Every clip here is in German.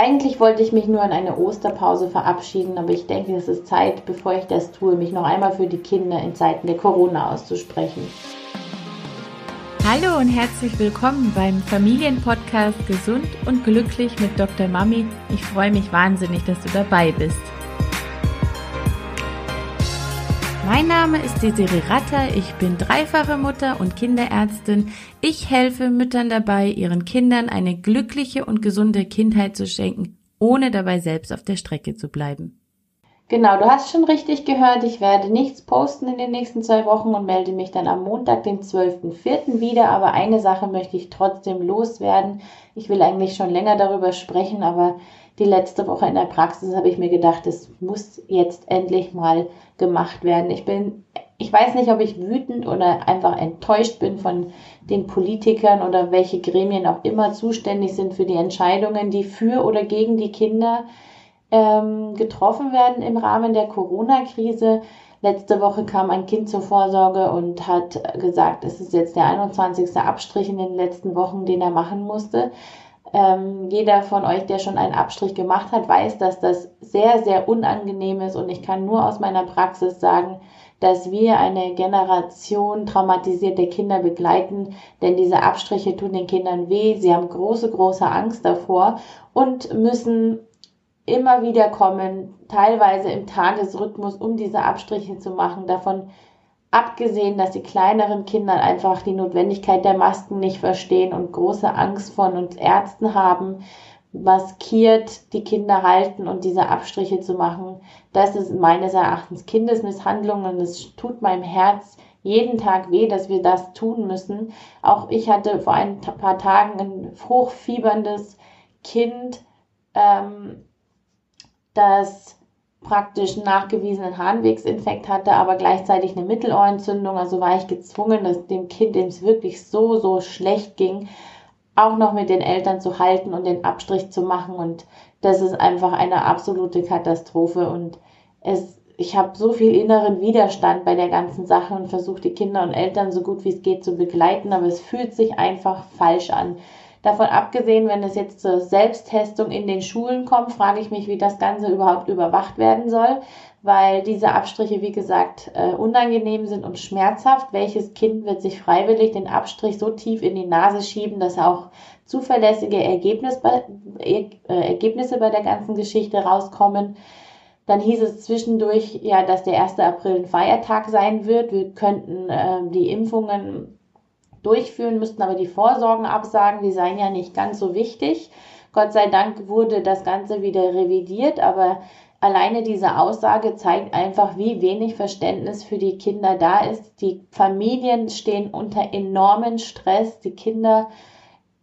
Eigentlich wollte ich mich nur in eine Osterpause verabschieden, aber ich denke, es ist Zeit, bevor ich das tue, mich noch einmal für die Kinder in Zeiten der Corona auszusprechen. Hallo und herzlich willkommen beim Familienpodcast Gesund und Glücklich mit Dr. Mami. Ich freue mich wahnsinnig, dass du dabei bist. Mein Name ist Desiree Ratter, ich bin dreifache Mutter und Kinderärztin. Ich helfe Müttern dabei, ihren Kindern eine glückliche und gesunde Kindheit zu schenken, ohne dabei selbst auf der Strecke zu bleiben. Genau, du hast schon richtig gehört, ich werde nichts posten in den nächsten zwei Wochen und melde mich dann am Montag, den 12.04. wieder. Aber eine Sache möchte ich trotzdem loswerden. Ich will eigentlich schon länger darüber sprechen, aber die letzte Woche in der Praxis habe ich mir gedacht, es muss jetzt endlich mal gemacht werden. Ich bin, ich weiß nicht, ob ich wütend oder einfach enttäuscht bin von den Politikern oder welche Gremien auch immer zuständig sind für die Entscheidungen, die für oder gegen die Kinder ähm, getroffen werden im Rahmen der Corona-Krise. Letzte Woche kam ein Kind zur Vorsorge und hat gesagt, es ist jetzt der 21. Abstrich in den letzten Wochen, den er machen musste. Ähm, jeder von euch, der schon einen Abstrich gemacht hat, weiß, dass das sehr, sehr unangenehm ist. Und ich kann nur aus meiner Praxis sagen, dass wir eine Generation traumatisierter Kinder begleiten, denn diese Abstriche tun den Kindern weh, sie haben große, große Angst davor und müssen immer wieder kommen, teilweise im Tagesrhythmus, um diese Abstriche zu machen. Davon abgesehen, dass die kleineren Kinder einfach die Notwendigkeit der Masken nicht verstehen und große Angst von uns Ärzten haben, maskiert die Kinder halten und diese Abstriche zu machen, das ist meines Erachtens Kindesmisshandlung und es tut meinem Herz jeden Tag weh, dass wir das tun müssen. Auch ich hatte vor ein paar Tagen ein hochfieberndes Kind, ähm, das praktisch nachgewiesenen Harnwegsinfekt hatte, aber gleichzeitig eine Mittelohrentzündung. Also war ich gezwungen, dass dem Kind, dem es wirklich so, so schlecht ging, auch noch mit den Eltern zu halten und den Abstrich zu machen. Und das ist einfach eine absolute Katastrophe. Und es, ich habe so viel inneren Widerstand bei der ganzen Sache und versuche die Kinder und Eltern so gut wie es geht zu begleiten, aber es fühlt sich einfach falsch an. Davon abgesehen, wenn es jetzt zur Selbsttestung in den Schulen kommt, frage ich mich, wie das Ganze überhaupt überwacht werden soll, weil diese Abstriche, wie gesagt, äh, unangenehm sind und schmerzhaft. Welches Kind wird sich freiwillig den Abstrich so tief in die Nase schieben, dass auch zuverlässige Ergebnis bei, äh, Ergebnisse bei der ganzen Geschichte rauskommen? Dann hieß es zwischendurch ja, dass der 1. April ein Feiertag sein wird. Wir könnten äh, die Impfungen durchführen, müssten aber die Vorsorgen absagen, die seien ja nicht ganz so wichtig. Gott sei Dank wurde das Ganze wieder revidiert, aber alleine diese Aussage zeigt einfach, wie wenig Verständnis für die Kinder da ist. Die Familien stehen unter enormen Stress, die Kinder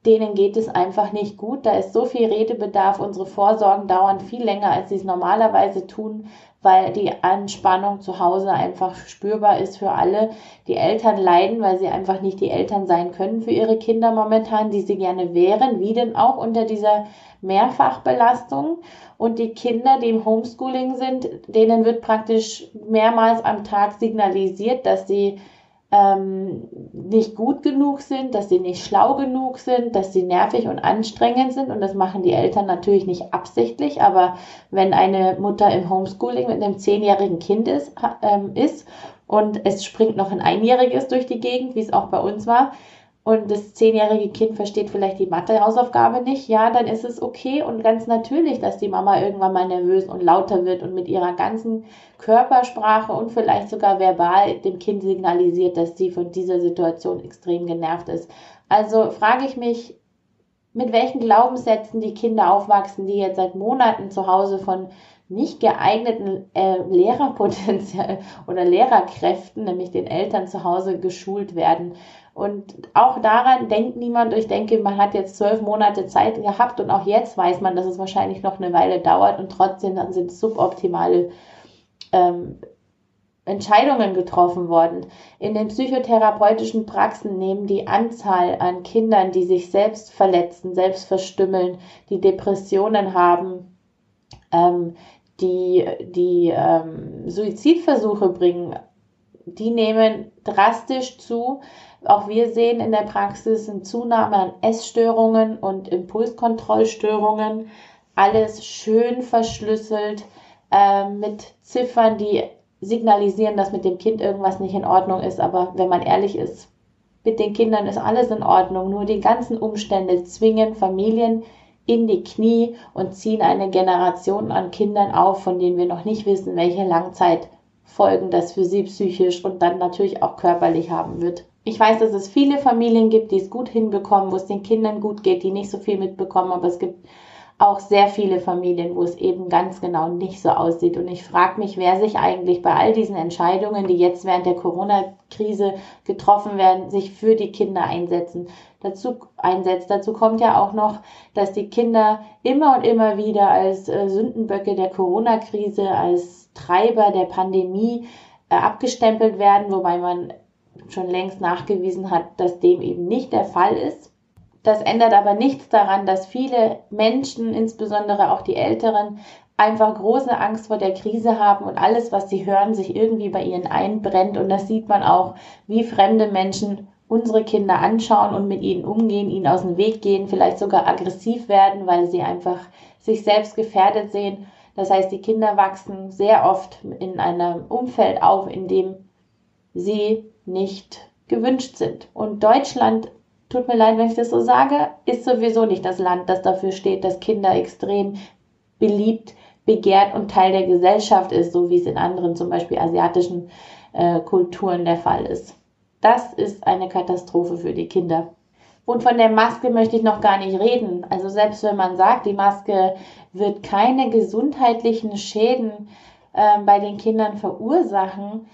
denen geht es einfach nicht gut. Da ist so viel Redebedarf. Unsere Vorsorgen dauern viel länger, als sie es normalerweise tun weil die Anspannung zu Hause einfach spürbar ist für alle. Die Eltern leiden, weil sie einfach nicht die Eltern sein können für ihre Kinder momentan, die sie gerne wären, wie denn auch unter dieser Mehrfachbelastung. Und die Kinder, die im Homeschooling sind, denen wird praktisch mehrmals am Tag signalisiert, dass sie ähm, nicht gut genug sind, dass sie nicht schlau genug sind, dass sie nervig und anstrengend sind. Und das machen die Eltern natürlich nicht absichtlich. Aber wenn eine Mutter im Homeschooling mit einem zehnjährigen Kind ist, ähm, ist und es springt noch ein Einjähriges durch die Gegend, wie es auch bei uns war, und das zehnjährige Kind versteht vielleicht die Mathe-Hausaufgabe nicht, ja, dann ist es okay und ganz natürlich, dass die Mama irgendwann mal nervös und lauter wird und mit ihrer ganzen Körpersprache und vielleicht sogar verbal dem Kind signalisiert, dass sie von dieser Situation extrem genervt ist. Also frage ich mich, mit welchen Glaubenssätzen die Kinder aufwachsen, die jetzt seit Monaten zu Hause von nicht geeigneten äh, Lehrerpotenzial oder Lehrerkräften, nämlich den Eltern zu Hause geschult werden. Und auch daran denkt niemand. Ich denke, man hat jetzt zwölf Monate Zeit gehabt und auch jetzt weiß man, dass es wahrscheinlich noch eine Weile dauert und trotzdem dann sind suboptimale ähm, Entscheidungen getroffen worden. In den psychotherapeutischen Praxen nehmen die Anzahl an Kindern, die sich selbst verletzen, selbst verstümmeln, die Depressionen haben, ähm, die, die ähm, Suizidversuche bringen, die nehmen drastisch zu. Auch wir sehen in der Praxis eine Zunahme an Essstörungen und Impulskontrollstörungen. alles schön verschlüsselt äh, mit Ziffern, die signalisieren, dass mit dem Kind irgendwas nicht in Ordnung ist. Aber wenn man ehrlich ist, mit den Kindern ist alles in Ordnung. Nur die ganzen Umstände zwingen Familien in die Knie und ziehen eine Generation an Kindern auf, von denen wir noch nicht wissen, welche Langzeitfolgen das für sie psychisch und dann natürlich auch körperlich haben wird. Ich weiß, dass es viele Familien gibt, die es gut hinbekommen, wo es den Kindern gut geht, die nicht so viel mitbekommen, aber es gibt auch sehr viele Familien, wo es eben ganz genau nicht so aussieht. Und ich frage mich, wer sich eigentlich bei all diesen Entscheidungen, die jetzt während der Corona-Krise getroffen werden, sich für die Kinder einsetzen. Dazu einsetzt. Dazu kommt ja auch noch, dass die Kinder immer und immer wieder als äh, Sündenböcke der Corona-Krise, als Treiber der Pandemie äh, abgestempelt werden, wobei man schon längst nachgewiesen hat, dass dem eben nicht der Fall ist. Das ändert aber nichts daran, dass viele Menschen, insbesondere auch die Älteren, einfach große Angst vor der Krise haben und alles, was sie hören, sich irgendwie bei ihnen einbrennt. Und das sieht man auch, wie fremde Menschen unsere Kinder anschauen und mit ihnen umgehen, ihnen aus dem Weg gehen, vielleicht sogar aggressiv werden, weil sie einfach sich selbst gefährdet sehen. Das heißt, die Kinder wachsen sehr oft in einem Umfeld auf, in dem sie nicht gewünscht sind. Und Deutschland tut mir leid, wenn ich das so sage, ist sowieso nicht das Land, das dafür steht, dass Kinder extrem beliebt, begehrt und Teil der Gesellschaft ist, so wie es in anderen, zum Beispiel asiatischen äh, Kulturen der Fall ist. Das ist eine Katastrophe für die Kinder. Und von der Maske möchte ich noch gar nicht reden. Also selbst wenn man sagt, die Maske wird keine gesundheitlichen Schäden äh, bei den Kindern verursachen,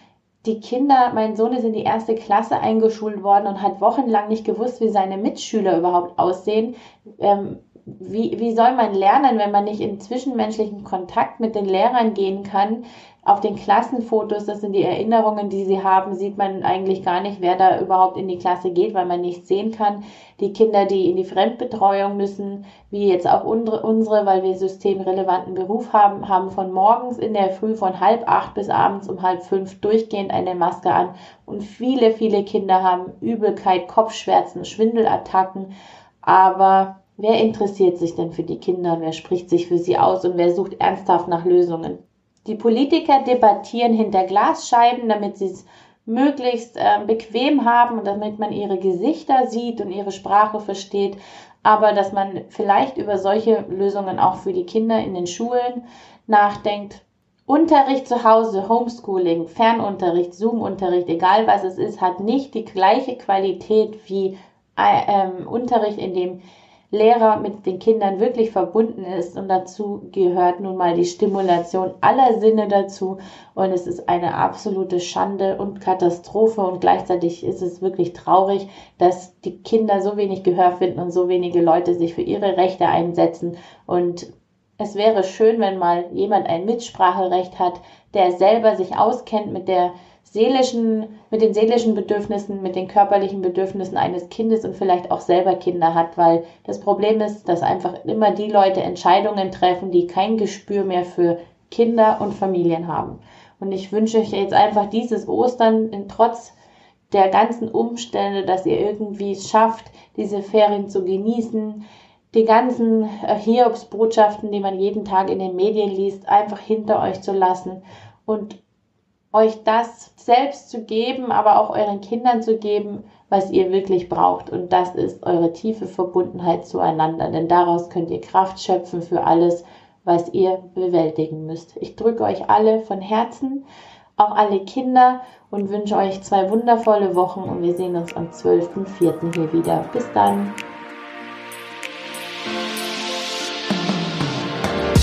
die Kinder, mein Sohn ist in die erste Klasse eingeschult worden und hat wochenlang nicht gewusst, wie seine Mitschüler überhaupt aussehen. Ähm, wie, wie soll man lernen, wenn man nicht in zwischenmenschlichen Kontakt mit den Lehrern gehen kann? Auf den Klassenfotos, das sind die Erinnerungen, die sie haben, sieht man eigentlich gar nicht, wer da überhaupt in die Klasse geht, weil man nicht sehen kann. Die Kinder, die in die Fremdbetreuung müssen, wie jetzt auch unsere, weil wir systemrelevanten Beruf haben, haben von morgens in der Früh von halb acht bis abends um halb fünf durchgehend eine Maske an. Und viele, viele Kinder haben Übelkeit, Kopfschmerzen, Schwindelattacken. Aber Wer interessiert sich denn für die Kinder wer spricht sich für sie aus und wer sucht ernsthaft nach Lösungen? Die Politiker debattieren hinter Glasscheiben, damit sie es möglichst äh, bequem haben und damit man ihre Gesichter sieht und ihre Sprache versteht, aber dass man vielleicht über solche Lösungen auch für die Kinder in den Schulen nachdenkt. Unterricht zu Hause, Homeschooling, Fernunterricht, Zoom-Unterricht, egal was es ist, hat nicht die gleiche Qualität wie äh, ähm, Unterricht, in dem Lehrer mit den Kindern wirklich verbunden ist. Und dazu gehört nun mal die Stimulation aller Sinne dazu. Und es ist eine absolute Schande und Katastrophe. Und gleichzeitig ist es wirklich traurig, dass die Kinder so wenig Gehör finden und so wenige Leute sich für ihre Rechte einsetzen. Und es wäre schön, wenn mal jemand ein Mitspracherecht hat, der selber sich auskennt mit der seelischen, mit den seelischen Bedürfnissen, mit den körperlichen Bedürfnissen eines Kindes und vielleicht auch selber Kinder hat, weil das Problem ist, dass einfach immer die Leute Entscheidungen treffen, die kein Gespür mehr für Kinder und Familien haben. Und ich wünsche euch jetzt einfach dieses Ostern in trotz der ganzen Umstände, dass ihr irgendwie es schafft, diese Ferien zu genießen, die ganzen äh, Hiobsbotschaften, die man jeden Tag in den Medien liest, einfach hinter euch zu lassen und euch das selbst zu geben, aber auch euren Kindern zu geben, was ihr wirklich braucht. Und das ist eure tiefe Verbundenheit zueinander. Denn daraus könnt ihr Kraft schöpfen für alles, was ihr bewältigen müsst. Ich drücke euch alle von Herzen, auch alle Kinder und wünsche euch zwei wundervolle Wochen und wir sehen uns am 12.04. hier wieder. Bis dann.